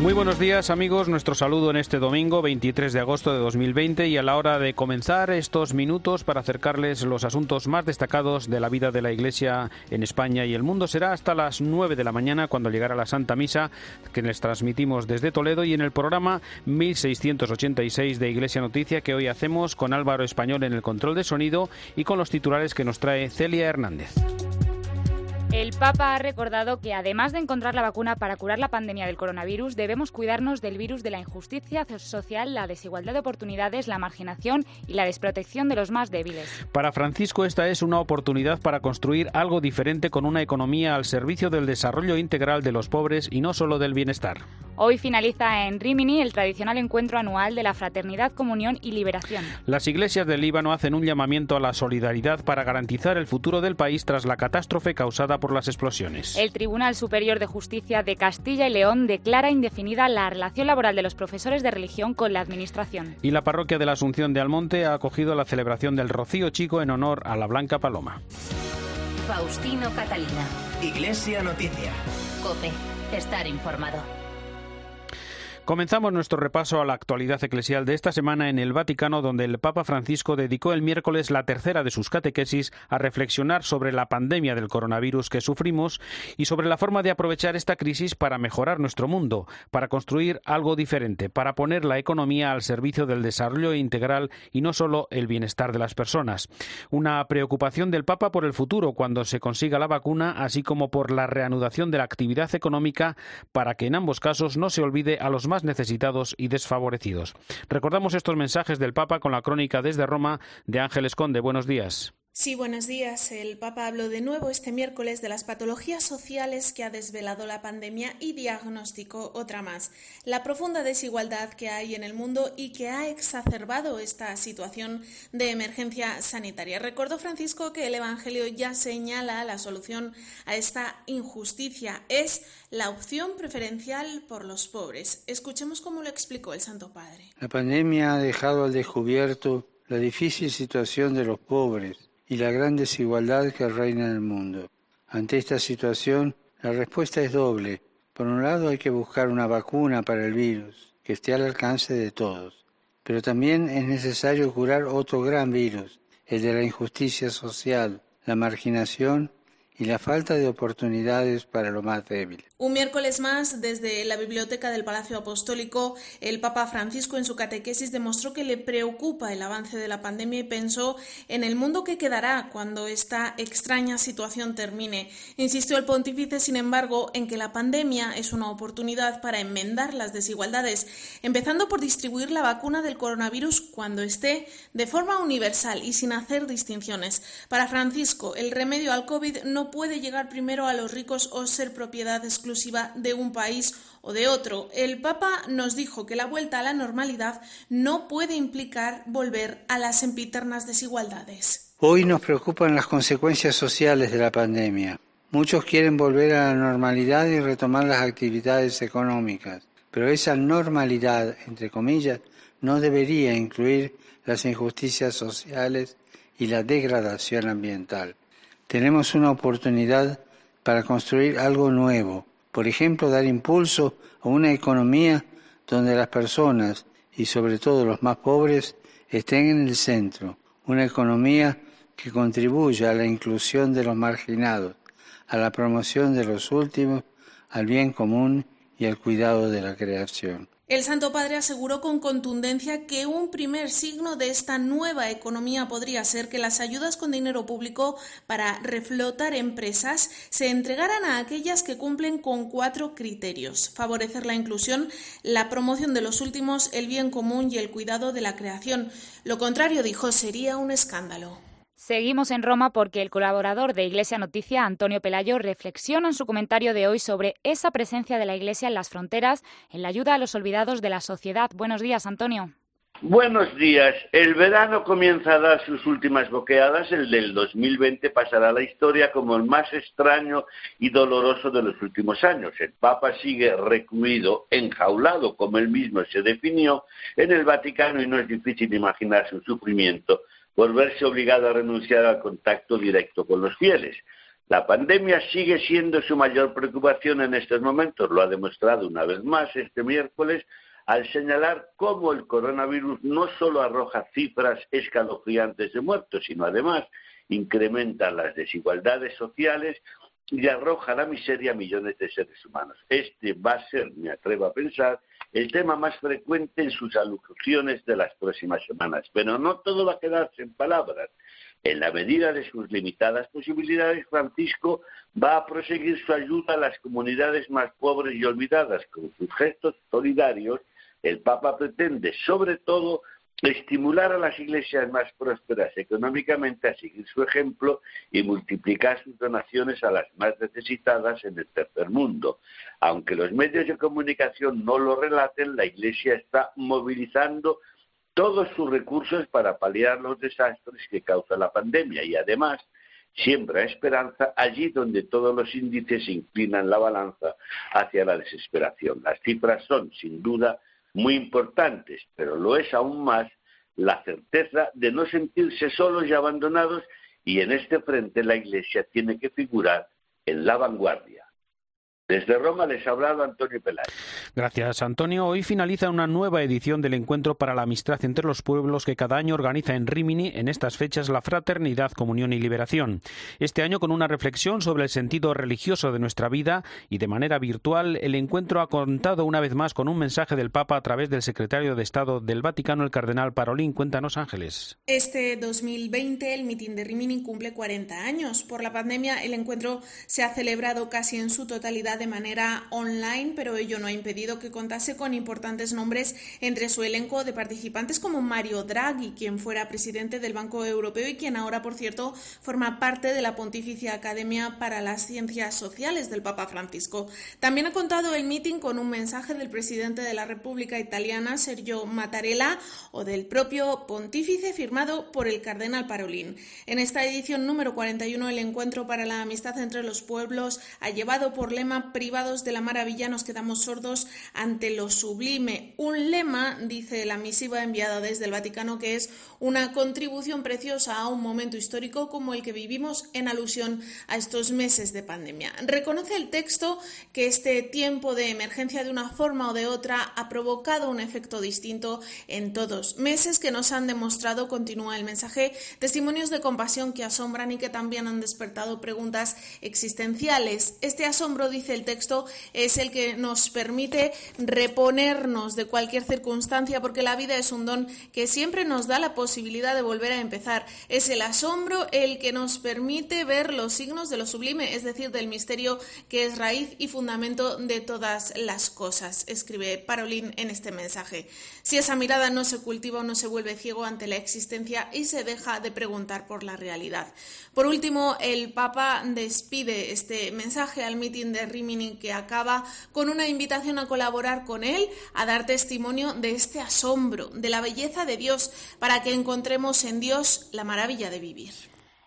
Muy buenos días amigos, nuestro saludo en este domingo 23 de agosto de 2020 y a la hora de comenzar estos minutos para acercarles los asuntos más destacados de la vida de la Iglesia en España y el mundo será hasta las 9 de la mañana cuando llegará la Santa Misa que les transmitimos desde Toledo y en el programa 1686 de Iglesia Noticia que hoy hacemos con Álvaro Español en el control de sonido y con los titulares que nos trae Celia Hernández. El Papa ha recordado que además de encontrar la vacuna para curar la pandemia del coronavirus, debemos cuidarnos del virus de la injusticia social, la desigualdad de oportunidades, la marginación y la desprotección de los más débiles. Para Francisco esta es una oportunidad para construir algo diferente con una economía al servicio del desarrollo integral de los pobres y no solo del bienestar. Hoy finaliza en Rimini el tradicional encuentro anual de la Fraternidad, Comunión y Liberación. Las iglesias del Líbano hacen un llamamiento a la solidaridad para garantizar el futuro del país tras la catástrofe causada por las explosiones. El Tribunal Superior de Justicia de Castilla y León declara indefinida la relación laboral de los profesores de religión con la Administración. Y la parroquia de la Asunción de Almonte ha acogido la celebración del Rocío Chico en honor a la Blanca Paloma. Faustino Catalina. Iglesia Noticia. Cope, estar informado. Comenzamos nuestro repaso a la actualidad eclesial de esta semana en el Vaticano, donde el Papa Francisco dedicó el miércoles la tercera de sus catequesis a reflexionar sobre la pandemia del coronavirus que sufrimos y sobre la forma de aprovechar esta crisis para mejorar nuestro mundo, para construir algo diferente, para poner la economía al servicio del desarrollo integral y no solo el bienestar de las personas. Una preocupación del Papa por el futuro cuando se consiga la vacuna, así como por la reanudación de la actividad económica para que en ambos casos no se olvide a los más necesitados y desfavorecidos. Recordamos estos mensajes del Papa con la crónica desde Roma de Ángeles Conde. Buenos días. Sí, buenos días. El Papa habló de nuevo este miércoles de las patologías sociales que ha desvelado la pandemia y diagnosticó otra más, la profunda desigualdad que hay en el mundo y que ha exacerbado esta situación de emergencia sanitaria. Recordó Francisco que el Evangelio ya señala la solución a esta injusticia. Es la opción preferencial por los pobres. Escuchemos cómo lo explicó el Santo Padre. La pandemia ha dejado al descubierto la difícil situación de los pobres y la gran desigualdad que reina en el mundo. Ante esta situación, la respuesta es doble. Por un lado, hay que buscar una vacuna para el virus que esté al alcance de todos, pero también es necesario curar otro gran virus, el de la injusticia social, la marginación y la falta de oportunidades para lo más débil. Un miércoles más, desde la biblioteca del Palacio Apostólico, el Papa Francisco en su catequesis demostró que le preocupa el avance de la pandemia y pensó en el mundo que quedará cuando esta extraña situación termine. Insistió el pontífice, sin embargo, en que la pandemia es una oportunidad para enmendar las desigualdades, empezando por distribuir la vacuna del coronavirus cuando esté de forma universal y sin hacer distinciones. Para Francisco, el remedio al COVID no puede llegar primero a los ricos o ser propiedad exclusiva de un país o de otro. El Papa nos dijo que la vuelta a la normalidad no puede implicar volver a las empiternas desigualdades. Hoy nos preocupan las consecuencias sociales de la pandemia. Muchos quieren volver a la normalidad y retomar las actividades económicas, pero esa normalidad, entre comillas, no debería incluir las injusticias sociales y la degradación ambiental tenemos una oportunidad para construir algo nuevo. Por ejemplo, dar impulso a una economía donde las personas y sobre todo los más pobres estén en el centro. Una economía que contribuya a la inclusión de los marginados, a la promoción de los últimos, al bien común y al cuidado de la creación. El Santo Padre aseguró con contundencia que un primer signo de esta nueva economía podría ser que las ayudas con dinero público para reflotar empresas se entregaran a aquellas que cumplen con cuatro criterios. Favorecer la inclusión, la promoción de los últimos, el bien común y el cuidado de la creación. Lo contrario, dijo, sería un escándalo. Seguimos en Roma porque el colaborador de Iglesia Noticia, Antonio Pelayo, reflexiona en su comentario de hoy sobre esa presencia de la Iglesia en las fronteras, en la ayuda a los olvidados de la sociedad. Buenos días, Antonio. Buenos días. El verano comienza a dar sus últimas boqueadas. El del 2020 pasará a la historia como el más extraño y doloroso de los últimos años. El Papa sigue recluido, enjaulado, como él mismo se definió, en el Vaticano y no es difícil imaginar su sufrimiento por verse obligado a renunciar al contacto directo con los fieles. La pandemia sigue siendo su mayor preocupación en estos momentos, lo ha demostrado una vez más este miércoles al señalar cómo el coronavirus no solo arroja cifras escalofriantes de muertos, sino además incrementa las desigualdades sociales y arroja la miseria a millones de seres humanos. Este va a ser, me atrevo a pensar, el tema más frecuente en sus alusiones de las próximas semanas. Pero no todo va a quedarse en palabras. En la medida de sus limitadas posibilidades, Francisco va a proseguir su ayuda a las comunidades más pobres y olvidadas. Con sus gestos solidarios, el Papa pretende, sobre todo, estimular a las iglesias más prósperas económicamente a seguir su ejemplo y multiplicar sus donaciones a las más necesitadas en el tercer mundo. Aunque los medios de comunicación no lo relaten, la iglesia está movilizando todos sus recursos para paliar los desastres que causa la pandemia y además siembra esperanza allí donde todos los índices inclinan la balanza hacia la desesperación. Las cifras son, sin duda, muy importantes, pero lo es aún más la certeza de no sentirse solos y abandonados y en este frente la Iglesia tiene que figurar en la vanguardia. Desde Roma les ha hablado Antonio Peláez. Gracias, Antonio. Hoy finaliza una nueva edición del Encuentro para la Amistad entre los Pueblos que cada año organiza en Rimini en estas fechas la Fraternidad, Comunión y Liberación. Este año con una reflexión sobre el sentido religioso de nuestra vida y de manera virtual, el encuentro ha contado una vez más con un mensaje del Papa a través del secretario de Estado del Vaticano, el cardenal Parolín. Cuéntanos, Ángeles. Este 2020 el mitin de Rimini cumple 40 años. Por la pandemia, el encuentro se ha celebrado casi en su totalidad de manera online, pero ello no ha impedido que contase con importantes nombres entre su elenco de participantes como Mario Draghi, quien fuera presidente del Banco Europeo y quien ahora, por cierto, forma parte de la Pontificia Academia para las Ciencias Sociales del Papa Francisco. También ha contado el meeting con un mensaje del presidente de la República Italiana, Sergio Mattarella, o del propio pontífice firmado por el cardenal Parolín. En esta edición número 41, el Encuentro para la Amistad entre los Pueblos ha llevado por lema privados de la maravilla nos quedamos sordos ante lo sublime. Un lema, dice la misiva enviada desde el Vaticano, que es una contribución preciosa a un momento histórico como el que vivimos en alusión a estos meses de pandemia. Reconoce el texto que este tiempo de emergencia de una forma o de otra ha provocado un efecto distinto en todos. Meses que nos han demostrado, continúa el mensaje, testimonios de compasión que asombran y que también han despertado preguntas existenciales. Este asombro, dice el texto es el que nos permite reponernos de cualquier circunstancia, porque la vida es un don que siempre nos da la posibilidad de volver a empezar. Es el asombro el que nos permite ver los signos de lo sublime, es decir, del misterio que es raíz y fundamento de todas las cosas, escribe Parolín en este mensaje. Si esa mirada no se cultiva no se vuelve ciego ante la existencia y se deja de preguntar por la realidad. Por último, el Papa despide este mensaje al mitin de Rimini que acaba con una invitación a colaborar con él, a dar testimonio de este asombro, de la belleza de Dios, para que encontremos en Dios la maravilla de vivir.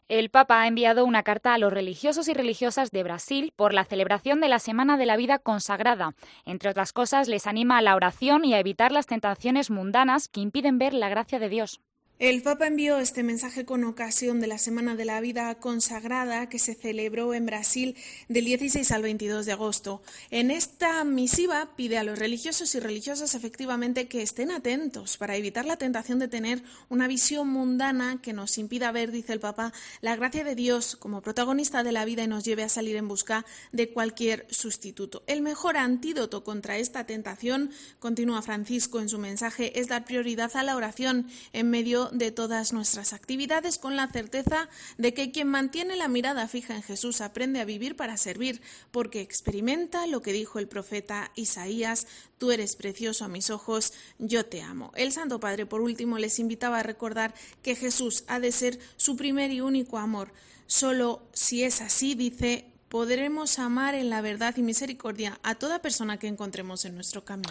El Papa ha enviado una carta a los religiosos y religiosas de Brasil por la celebración de la Semana de la Vida Consagrada. Entre otras cosas, les anima a la oración y a evitar las tentaciones mundanas que impiden ver la gracia de Dios. El Papa envió este mensaje con ocasión de la Semana de la Vida Consagrada que se celebró en Brasil del 16 al 22 de agosto. En esta misiva pide a los religiosos y religiosas efectivamente que estén atentos para evitar la tentación de tener una visión mundana que nos impida ver, dice el Papa, la gracia de Dios como protagonista de la vida y nos lleve a salir en busca de cualquier sustituto. El mejor antídoto contra esta tentación, continúa Francisco en su mensaje, es dar prioridad a la oración en medio de todas nuestras actividades con la certeza de que quien mantiene la mirada fija en Jesús aprende a vivir para servir, porque experimenta lo que dijo el profeta Isaías, tú eres precioso a mis ojos, yo te amo. El Santo Padre, por último, les invitaba a recordar que Jesús ha de ser su primer y único amor. Solo si es así, dice, podremos amar en la verdad y misericordia a toda persona que encontremos en nuestro camino.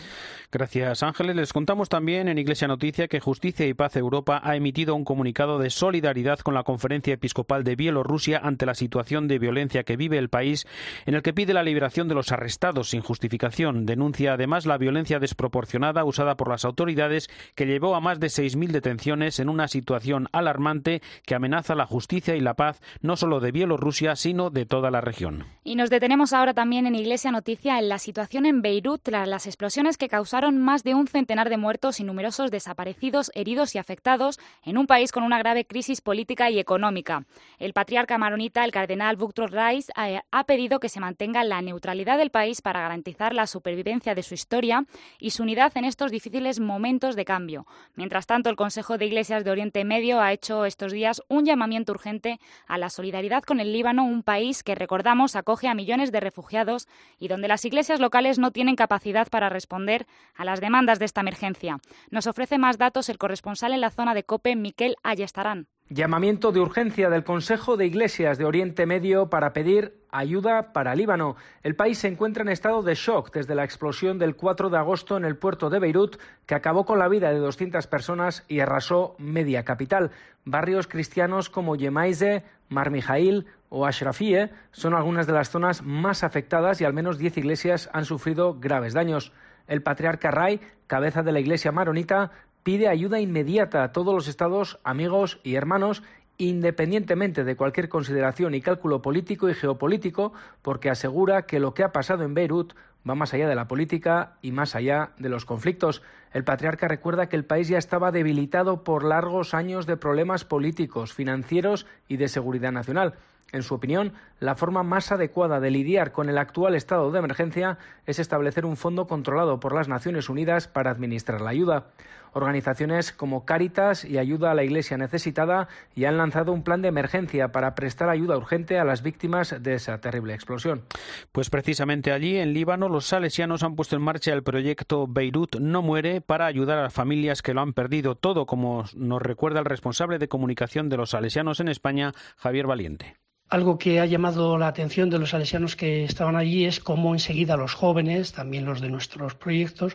Gracias, Ángeles. Les contamos también en Iglesia Noticia que Justicia y Paz Europa ha emitido un comunicado de solidaridad con la Conferencia Episcopal de Bielorrusia ante la situación de violencia que vive el país, en el que pide la liberación de los arrestados sin justificación. Denuncia además la violencia desproporcionada usada por las autoridades que llevó a más de 6.000 detenciones en una situación alarmante que amenaza la justicia y la paz no solo de Bielorrusia, sino de toda la región. Y nos detenemos ahora también en Iglesia Noticia en la situación en Beirut tras las explosiones que causaron más de un centenar de muertos y numerosos desaparecidos, heridos y afectados en un país con una grave crisis política y económica. El patriarca maronita, el cardenal Boutros Rice, eh, ha pedido que se mantenga la neutralidad del país para garantizar la supervivencia de su historia y su unidad en estos difíciles momentos de cambio. Mientras tanto, el Consejo de Iglesias de Oriente Medio ha hecho estos días un llamamiento urgente a la solidaridad con el Líbano, un país que, recordamos, acoge a millones de refugiados y donde las iglesias locales no tienen capacidad para responder a las demandas de esta emergencia. Nos ofrece más datos el corresponsal en la zona de COPE, Miquel Ayestarán. Llamamiento de urgencia del Consejo de Iglesias de Oriente Medio para pedir ayuda para Líbano. El país se encuentra en estado de shock desde la explosión del 4 de agosto en el puerto de Beirut, que acabó con la vida de 200 personas y arrasó media capital. Barrios cristianos como Yemaize, Mar Mijail o Ashrafie son algunas de las zonas más afectadas y al menos 10 iglesias han sufrido graves daños. El patriarca Ray, cabeza de la iglesia maronita, pide ayuda inmediata a todos los estados, amigos y hermanos, independientemente de cualquier consideración y cálculo político y geopolítico, porque asegura que lo que ha pasado en Beirut va más allá de la política y más allá de los conflictos. El patriarca recuerda que el país ya estaba debilitado por largos años de problemas políticos, financieros y de seguridad nacional. En su opinión, la forma más adecuada de lidiar con el actual estado de emergencia es establecer un fondo controlado por las Naciones Unidas para administrar la ayuda. Organizaciones como Cáritas y Ayuda a la Iglesia Necesitada ya han lanzado un plan de emergencia para prestar ayuda urgente a las víctimas de esa terrible explosión. Pues precisamente allí, en Líbano, los salesianos han puesto en marcha el proyecto Beirut no muere para ayudar a las familias que lo han perdido todo, como nos recuerda el responsable de comunicación de los salesianos en España, Javier Valiente. Algo que ha llamado la atención de los salesianos que estaban allí es cómo enseguida los jóvenes, también los de nuestros proyectos,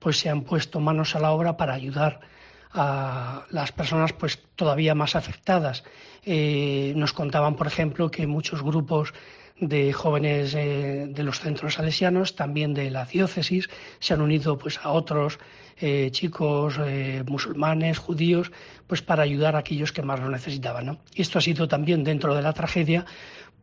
pues se han puesto manos a la obra para ayudar a las personas pues todavía más afectadas. Eh, nos contaban, por ejemplo, que muchos grupos de jóvenes eh, de los centros salesianos, también de la diócesis, se han unido pues a otros eh, chicos eh, musulmanes, judíos, pues para ayudar a aquellos que más lo necesitaban. ¿no? Esto ha sido también dentro de la tragedia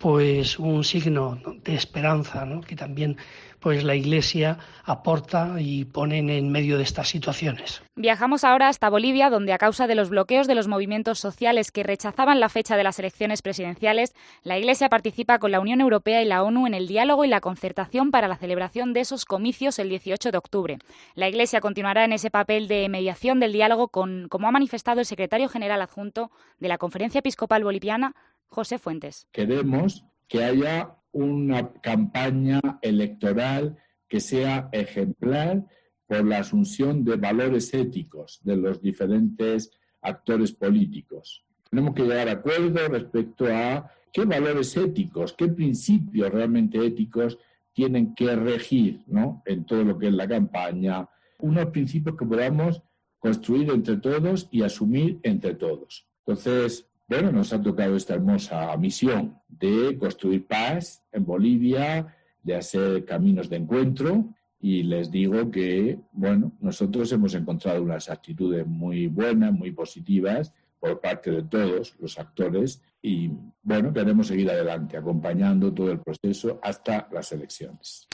pues un signo de esperanza que también pues la Iglesia aporta y pone en medio de estas situaciones. Viajamos ahora hasta Bolivia, donde a causa de los bloqueos de los movimientos sociales que rechazaban la fecha de las elecciones presidenciales, la Iglesia participa con la Unión Europea y la ONU en el diálogo y la concertación para la celebración de esos comicios el 18 de octubre. La Iglesia continuará en ese papel de mediación del diálogo, con, como ha manifestado el secretario general adjunto de la Conferencia Episcopal Boliviana, José Fuentes. Queremos que haya una campaña electoral que sea ejemplar por la asunción de valores éticos de los diferentes actores políticos. Tenemos que llegar a acuerdo respecto a qué valores éticos, qué principios realmente éticos tienen que regir ¿no? en todo lo que es la campaña, unos principios que podamos construir entre todos y asumir entre todos. Entonces, bueno, nos ha tocado esta hermosa misión de construir paz en Bolivia, de hacer caminos de encuentro y les digo que, bueno, nosotros hemos encontrado unas actitudes muy buenas, muy positivas por parte de todos los actores y bueno, queremos seguir adelante, acompañando todo el proceso hasta las elecciones.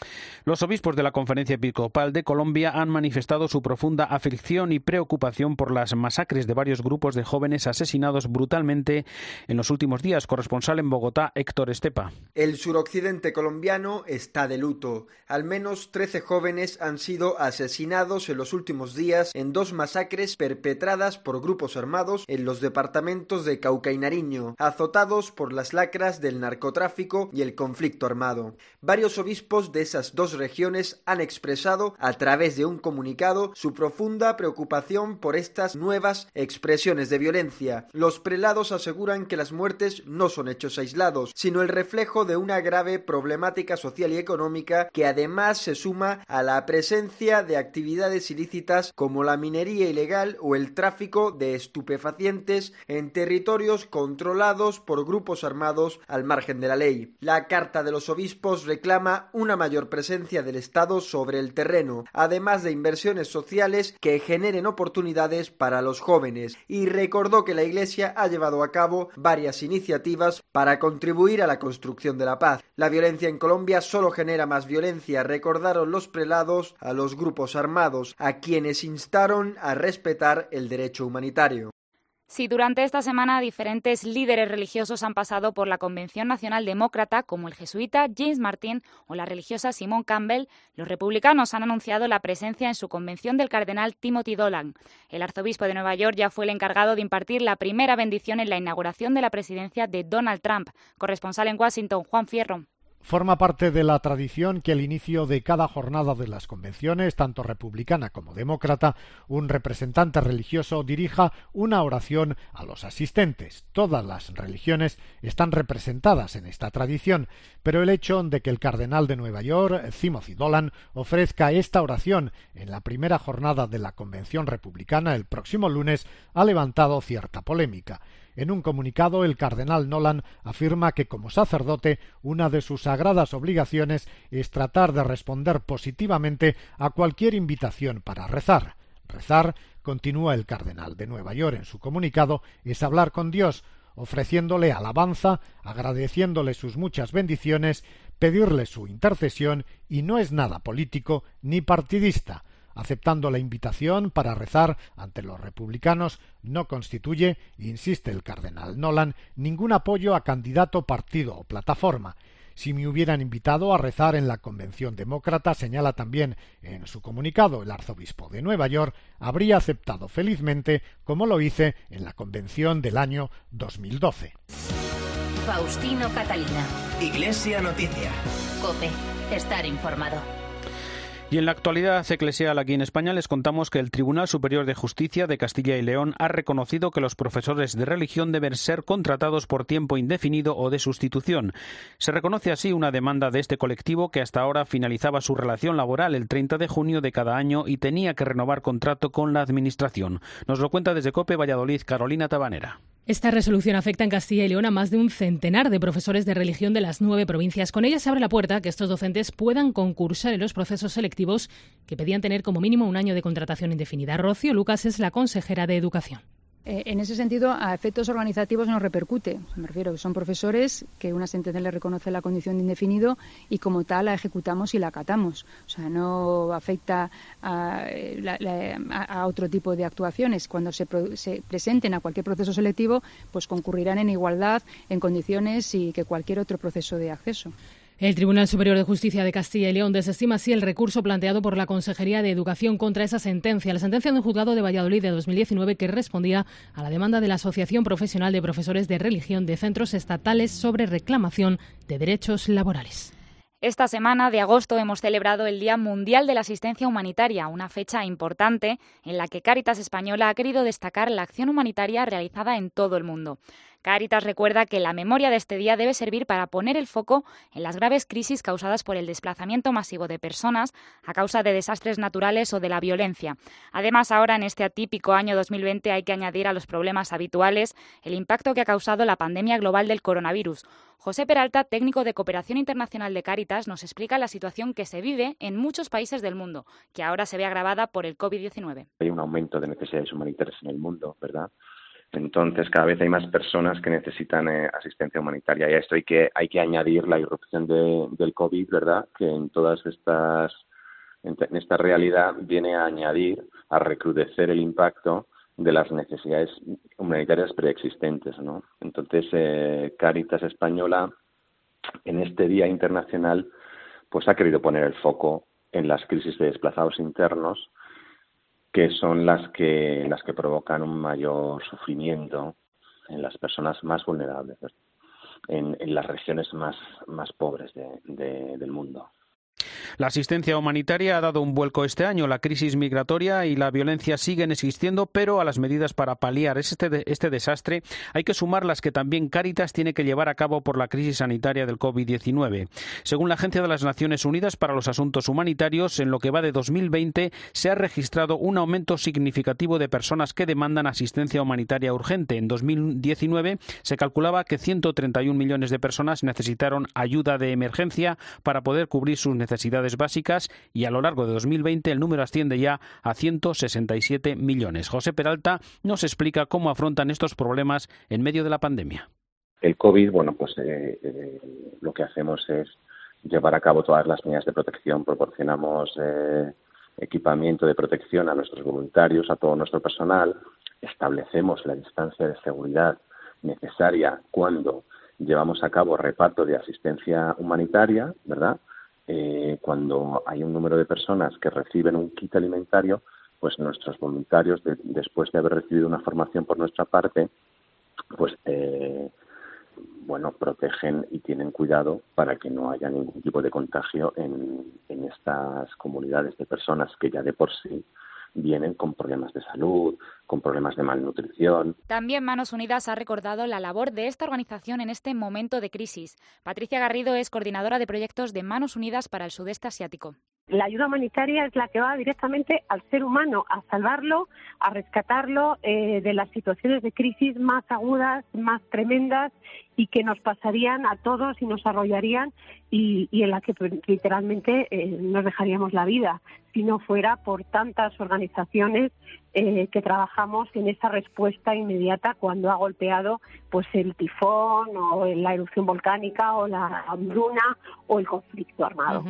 Los obispos de la Conferencia Episcopal de Colombia han manifestado su profunda aflicción y preocupación por las masacres de varios grupos de jóvenes asesinados brutalmente en los últimos días. Corresponsal en Bogotá, Héctor Estepa. El suroccidente colombiano está de luto. Al menos 13 jóvenes han sido asesinados en los últimos días en dos masacres perpetradas por grupos armados en los departamentos de Cauca y Nariño. Hace azotados por las lacras del narcotráfico y el conflicto armado. Varios obispos de esas dos regiones han expresado a través de un comunicado su profunda preocupación por estas nuevas expresiones de violencia. Los prelados aseguran que las muertes no son hechos aislados, sino el reflejo de una grave problemática social y económica que además se suma a la presencia de actividades ilícitas como la minería ilegal o el tráfico de estupefacientes en territorios controlados por grupos armados al margen de la ley. La Carta de los Obispos reclama una mayor presencia del Estado sobre el terreno, además de inversiones sociales que generen oportunidades para los jóvenes, y recordó que la Iglesia ha llevado a cabo varias iniciativas para contribuir a la construcción de la paz. La violencia en Colombia solo genera más violencia, recordaron los prelados a los grupos armados, a quienes instaron a respetar el derecho humanitario. Si durante esta semana diferentes líderes religiosos han pasado por la Convención Nacional Demócrata, como el jesuita James Martin o la religiosa Simone Campbell, los republicanos han anunciado la presencia en su convención del cardenal Timothy Dolan. El arzobispo de Nueva York ya fue el encargado de impartir la primera bendición en la inauguración de la presidencia de Donald Trump. Corresponsal en Washington, Juan Fierro. Forma parte de la tradición que al inicio de cada jornada de las convenciones, tanto republicana como demócrata, un representante religioso dirija una oración a los asistentes. Todas las religiones están representadas en esta tradición, pero el hecho de que el cardenal de Nueva York, Timothy Dolan, ofrezca esta oración en la primera jornada de la convención republicana el próximo lunes ha levantado cierta polémica. En un comunicado, el cardenal Nolan afirma que como sacerdote una de sus sagradas obligaciones es tratar de responder positivamente a cualquier invitación para rezar. Rezar, continúa el cardenal de Nueva York en su comunicado, es hablar con Dios, ofreciéndole alabanza, agradeciéndole sus muchas bendiciones, pedirle su intercesión y no es nada político ni partidista aceptando la invitación para rezar ante los republicanos, no constituye, insiste el cardenal Nolan, ningún apoyo a candidato, partido o plataforma. Si me hubieran invitado a rezar en la Convención Demócrata, señala también en su comunicado el arzobispo de Nueva York, habría aceptado felizmente como lo hice en la Convención del año 2012. Faustino Catalina. Iglesia Noticia. Cope. Estar informado. Y en la actualidad eclesial aquí en España les contamos que el Tribunal Superior de Justicia de Castilla y León ha reconocido que los profesores de religión deben ser contratados por tiempo indefinido o de sustitución. Se reconoce así una demanda de este colectivo que hasta ahora finalizaba su relación laboral el 30 de junio de cada año y tenía que renovar contrato con la Administración. Nos lo cuenta desde COPE Valladolid Carolina Tabanera. Esta resolución afecta en Castilla y León a más de un centenar de profesores de religión de las nueve provincias. Con ella se abre la puerta a que estos docentes puedan concursar en los procesos selectivos que pedían tener como mínimo un año de contratación indefinida. Rocío Lucas es la consejera de Educación. Eh, en ese sentido, a efectos organizativos no repercute. Me refiero son profesores que una sentencia le reconoce la condición de indefinido y como tal la ejecutamos y la acatamos. O sea, no afecta a, otro tipo de actuaciones. Cuando se, se, presenten a cualquier proceso selectivo, pues concurrirán en igualdad, en condiciones y que cualquier otro proceso de acceso. El Tribunal Superior de Justicia de Castilla y León desestima así el recurso planteado por la Consejería de Educación contra esa sentencia, la sentencia de un juzgado de Valladolid de 2019 que respondía a la demanda de la Asociación Profesional de Profesores de Religión de Centros Estatales sobre reclamación de derechos laborales. Esta semana de agosto hemos celebrado el Día Mundial de la Asistencia Humanitaria, una fecha importante en la que Cáritas Española ha querido destacar la acción humanitaria realizada en todo el mundo. Caritas recuerda que la memoria de este día debe servir para poner el foco en las graves crisis causadas por el desplazamiento masivo de personas a causa de desastres naturales o de la violencia. Además, ahora en este atípico año 2020 hay que añadir a los problemas habituales el impacto que ha causado la pandemia global del coronavirus. José Peralta, técnico de Cooperación Internacional de Caritas, nos explica la situación que se vive en muchos países del mundo, que ahora se ve agravada por el COVID-19. Hay un aumento de necesidades humanitarias en el mundo, ¿verdad? Entonces, cada vez hay más personas que necesitan eh, asistencia humanitaria. Y a esto hay que, hay que añadir la irrupción de, del COVID, ¿verdad? Que en todas estas, en, esta realidad viene a añadir, a recrudecer el impacto de las necesidades humanitarias preexistentes, ¿no? Entonces, eh, Caritas Española, en este Día Internacional, pues ha querido poner el foco en las crisis de desplazados internos que son las que las que provocan un mayor sufrimiento en las personas más vulnerables, en, las regiones más, más pobres del mundo. La asistencia humanitaria ha dado un vuelco este año. La crisis migratoria y la violencia siguen existiendo, pero a las medidas para paliar este, este desastre hay que sumar las que también Cáritas tiene que llevar a cabo por la crisis sanitaria del COVID-19. Según la Agencia de las Naciones Unidas para los Asuntos Humanitarios, en lo que va de 2020 se ha registrado un aumento significativo de personas que demandan asistencia humanitaria urgente. En 2019 se calculaba que 131 millones de personas necesitaron ayuda de emergencia para poder cubrir sus necesidades básicas y a lo largo de 2020 el número asciende ya a 167 millones. José Peralta nos explica cómo afrontan estos problemas en medio de la pandemia. El COVID, bueno, pues eh, eh, lo que hacemos es llevar a cabo todas las medidas de protección, proporcionamos eh, equipamiento de protección a nuestros voluntarios, a todo nuestro personal, establecemos la distancia de seguridad necesaria cuando llevamos a cabo reparto de asistencia humanitaria, ¿verdad? Eh, cuando hay un número de personas que reciben un kit alimentario, pues nuestros voluntarios, después de haber recibido una formación por nuestra parte, pues eh, bueno, protegen y tienen cuidado para que no haya ningún tipo de contagio en, en estas comunidades de personas que ya de por sí vienen con problemas de salud, con problemas de malnutrición. También Manos Unidas ha recordado la labor de esta organización en este momento de crisis. Patricia Garrido es coordinadora de proyectos de Manos Unidas para el sudeste asiático. La ayuda humanitaria es la que va directamente al ser humano, a salvarlo, a rescatarlo eh, de las situaciones de crisis más agudas, más tremendas y que nos pasarían a todos y nos arrollarían y, en la que pues, literalmente eh, nos dejaríamos la vida si no fuera por tantas organizaciones eh, que trabajamos en esa respuesta inmediata cuando ha golpeado pues el tifón o la erupción volcánica o la hambruna o el conflicto armado.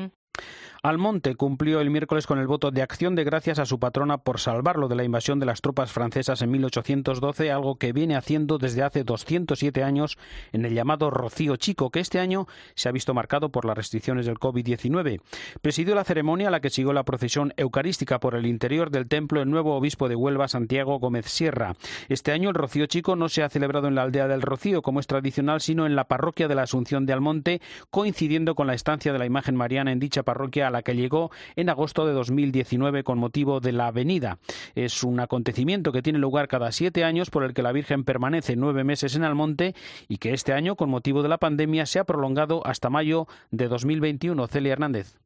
Almonte cumplió el miércoles con el voto de acción de gracias a su patrona por salvarlo de la invasión de las tropas francesas en 1812, algo que viene haciendo desde hace 207 años en el llamado Rocío Chico, que este año se ha visto marcado por las restricciones del COVID-19. Presidió la ceremonia a la que siguió la procesión eucarística por el interior del templo el nuevo obispo de Huelva, Santiago Gómez Sierra. Este año el Rocío Chico no se ha celebrado en la aldea del Rocío, como es tradicional, sino en la parroquia de la Asunción de Almonte, coincidiendo con la estancia de la imagen mariana en dicha parroquia a la que llegó en agosto de 2019 con motivo de la Avenida. Es un acontecimiento que tiene lugar cada siete años por el que la Virgen permanece nueve meses en Almonte y que este año, con motivo de la pandemia, se ha prolongado hasta mayo de 2021. Celia Hernández.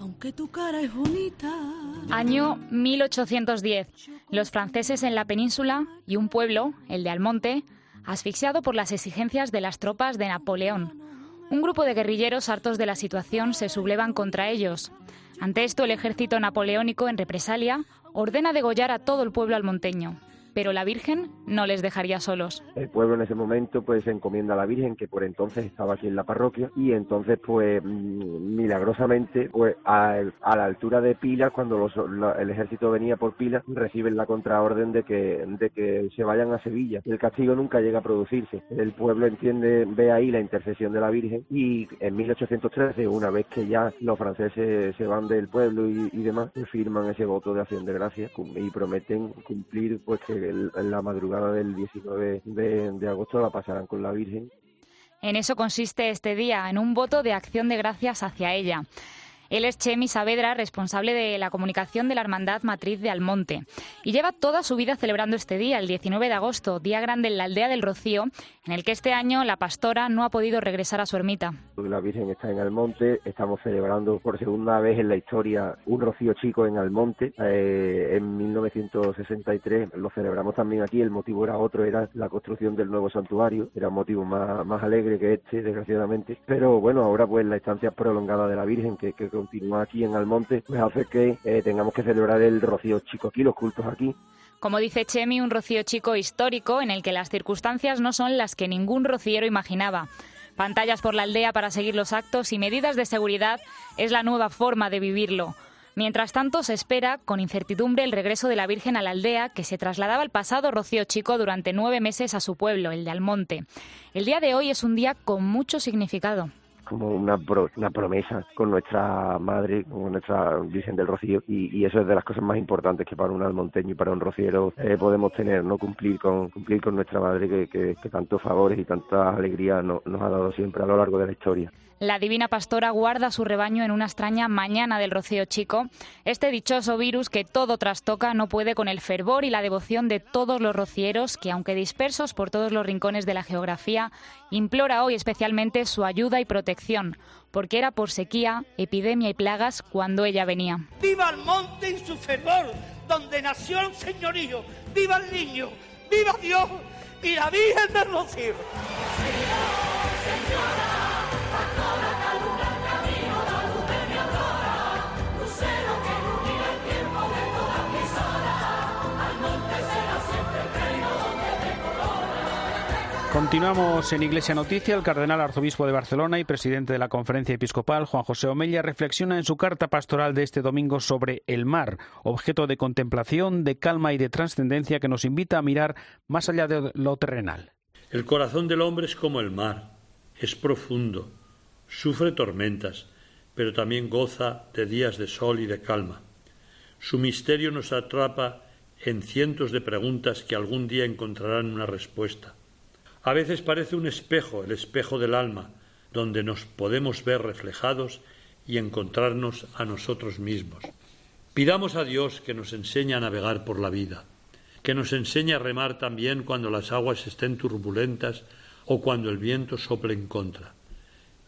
Aunque tu cara es bonita. Año 1810. Los franceses en la península y un pueblo, el de Almonte, asfixiado por las exigencias de las tropas de Napoleón. Un grupo de guerrilleros hartos de la situación se sublevan contra ellos. Ante esto, el ejército napoleónico, en represalia, ordena degollar a todo el pueblo almonteño pero la Virgen no les dejaría solos. El pueblo en ese momento pues se encomienda a la Virgen que por entonces estaba aquí en la parroquia y entonces pues mm, milagrosamente pues a, la altura de Pilas cuando el ejército venía por Pilas reciben la contraorden de que, de que se vayan a Sevilla. El castigo nunca llega a producirse. El pueblo entiende, ve ahí la intercesión de la Virgen y en 1813 una vez que ya los franceses se van del pueblo y, demás pues, firman ese voto de acción de gracia y prometen cumplir pues que en la madrugada del 19 de, de agosto la pasarán con la Virgen. En eso consiste este día, en un voto de acción de gracias hacia ella. Él es Chemi Saavedra, responsable de la comunicación de la Hermandad Matriz de Almonte, y lleva toda su vida celebrando este día, el 19 de agosto, día grande en la aldea del Rocío, en el que este año la pastora no ha podido regresar a su ermita. La Virgen está en Almonte, estamos celebrando por segunda vez en la historia un Rocío Chico en Almonte. Eh, en 1963 lo celebramos también aquí, el motivo era otro, era la construcción del nuevo santuario, era un motivo más, más alegre que este, desgraciadamente. Pero bueno, ahora pues la estancia prolongada de la Virgen, que, que continúa aquí en Almonte, pues hace que eh, tengamos que celebrar el Rocío Chico aquí, los cultos aquí. Como dice Chemi, un rocío chico histórico en el que las circunstancias no son las que ningún rociero imaginaba. Pantallas por la aldea para seguir los actos y medidas de seguridad es la nueva forma de vivirlo. Mientras tanto, se espera con incertidumbre el regreso de la Virgen a la aldea, que se trasladaba al pasado Rocío Chico durante nueve meses a su pueblo, el de Almonte. El día de hoy es un día con mucho significado. Como una, una promesa con nuestra madre, con nuestra Virgen del Rocío, y, eso es de las cosas más importantes que para un almonteño y para un rociero eh, podemos tener, no cumplir con cumplir con nuestra madre que, que, tantos favores y tanta alegría nos ha dado siempre a lo largo de la historia. La divina pastora guarda su rebaño en una extraña mañana del rocío chico. Este dichoso virus que todo trastoca no puede con el fervor y la devoción de todos los rocieros que, aunque dispersos por todos los rincones de la geografía, implora hoy especialmente su ayuda y protección, porque era por sequía, epidemia y plagas cuando ella venía. ¡Viva el monte y su fervor, donde nació el señorío! ¡Viva el niño! ¡Viva Dios! y la Virgen del Rocío! Continuamos en Iglesia Noticia. El cardenal arzobispo de Barcelona y presidente de la Conferencia Episcopal, Juan José Omella, reflexiona en su carta pastoral de este domingo sobre el mar, objeto de contemplación, de calma y de trascendencia que nos invita a mirar más allá de lo terrenal. El corazón del hombre es como el mar, es profundo, sufre tormentas, pero también goza de días de sol y de calma. Su misterio nos atrapa en cientos de preguntas que algún día encontrarán una respuesta. A veces parece un espejo, el espejo del alma, donde nos podemos ver reflejados y encontrarnos a nosotros mismos. Pidamos a Dios que nos enseñe a navegar por la vida, que nos enseñe a remar también cuando las aguas estén turbulentas o cuando el viento sople en contra.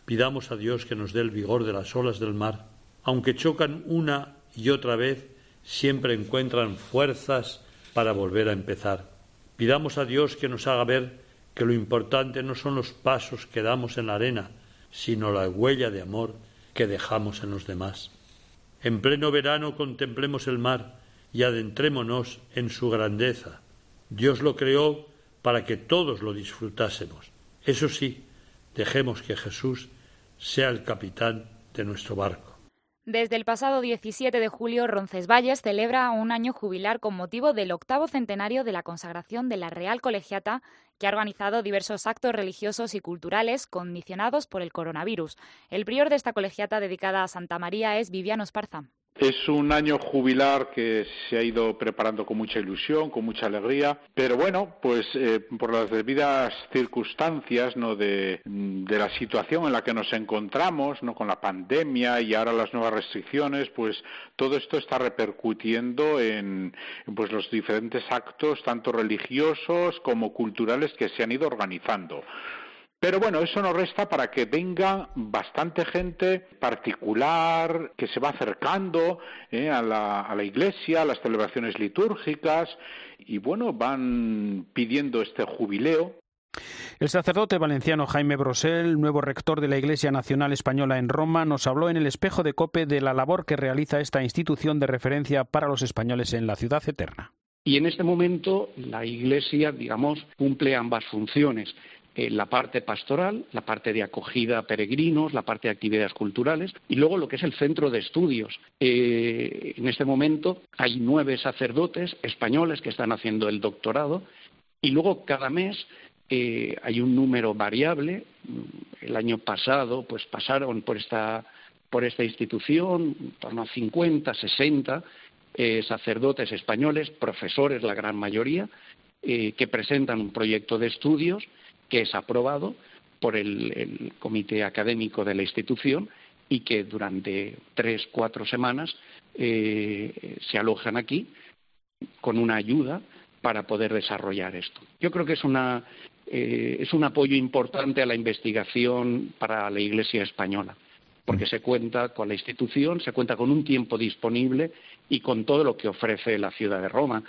Pidamos a Dios que nos dé el vigor de las olas del mar. Aunque chocan una y otra vez, siempre encuentran fuerzas para volver a empezar. Pidamos a Dios que nos haga ver que lo importante no son los pasos que damos en la arena, sino la huella de amor que dejamos en los demás. En pleno verano contemplemos el mar y adentrémonos en su grandeza. Dios lo creó para que todos lo disfrutásemos. Eso sí, dejemos que Jesús sea el capitán de nuestro barco. Desde el pasado 17 de julio, Roncesvalles celebra un año jubilar con motivo del octavo centenario de la consagración de la Real Colegiata, que ha organizado diversos actos religiosos y culturales condicionados por el coronavirus. El prior de esta colegiata dedicada a Santa María es Viviano Esparza. Es un año jubilar que se ha ido preparando con mucha ilusión, con mucha alegría, pero bueno, pues eh, por las debidas circunstancias ¿no? de, la situación en la que nos encontramos, ¿no? con la pandemia y ahora las nuevas restricciones, pues todo esto está repercutiendo en pues los diferentes actos, tanto religiosos como culturales, que se han ido organizando. Pero bueno, eso no resta para que venga bastante gente particular que se va acercando eh, a, la, a la iglesia, a las celebraciones litúrgicas y bueno, van pidiendo este jubileo el sacerdote valenciano Jaime Brosel, nuevo rector de la Iglesia Nacional Española en Roma, nos habló en el espejo de Cope de la labor que realiza esta institución de referencia para los españoles en la ciudad eterna. Y en este momento la Iglesia, digamos, cumple ambas funciones. Eh, la parte pastoral, la parte de acogida a peregrinos, la parte de actividades culturales y luego lo que es el centro de estudios. Eh, en este momento hay nueve sacerdotes españoles que están haciendo el doctorado y luego cada mes eh, hay un número variable. El año pasado pues pasaron por esta, por esta institución en torno a 50, 60 sacerdotes españoles, profesores la gran mayoría, que presentan un proyecto de estudios que es aprobado por el, comité académico de la institución y que durante tres, cuatro semanas eh, se alojan aquí con una ayuda para poder desarrollar esto. Yo creo que es, una, eh, es un apoyo importante a la investigación para la Iglesia española, porque se cuenta con la institución, se cuenta con un tiempo disponible y con todo lo que ofrece la ciudad de Roma.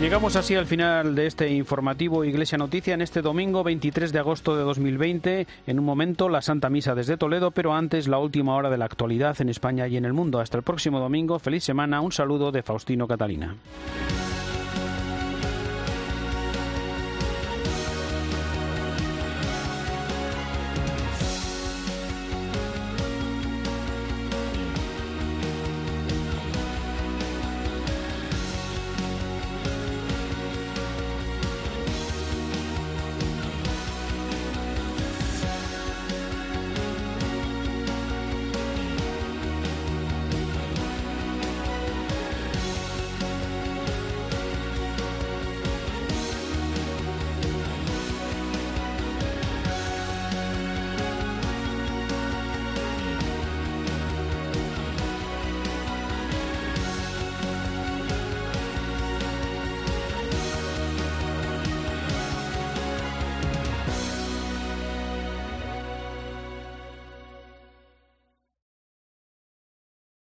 Llegamos así al final de este informativo Iglesia Noticia en este domingo 23 de agosto de 2020. En un momento la Santa Misa desde Toledo, pero antes la última hora de la actualidad en España y en el mundo. Hasta el próximo domingo. Feliz semana. Un saludo de Faustino Catalina.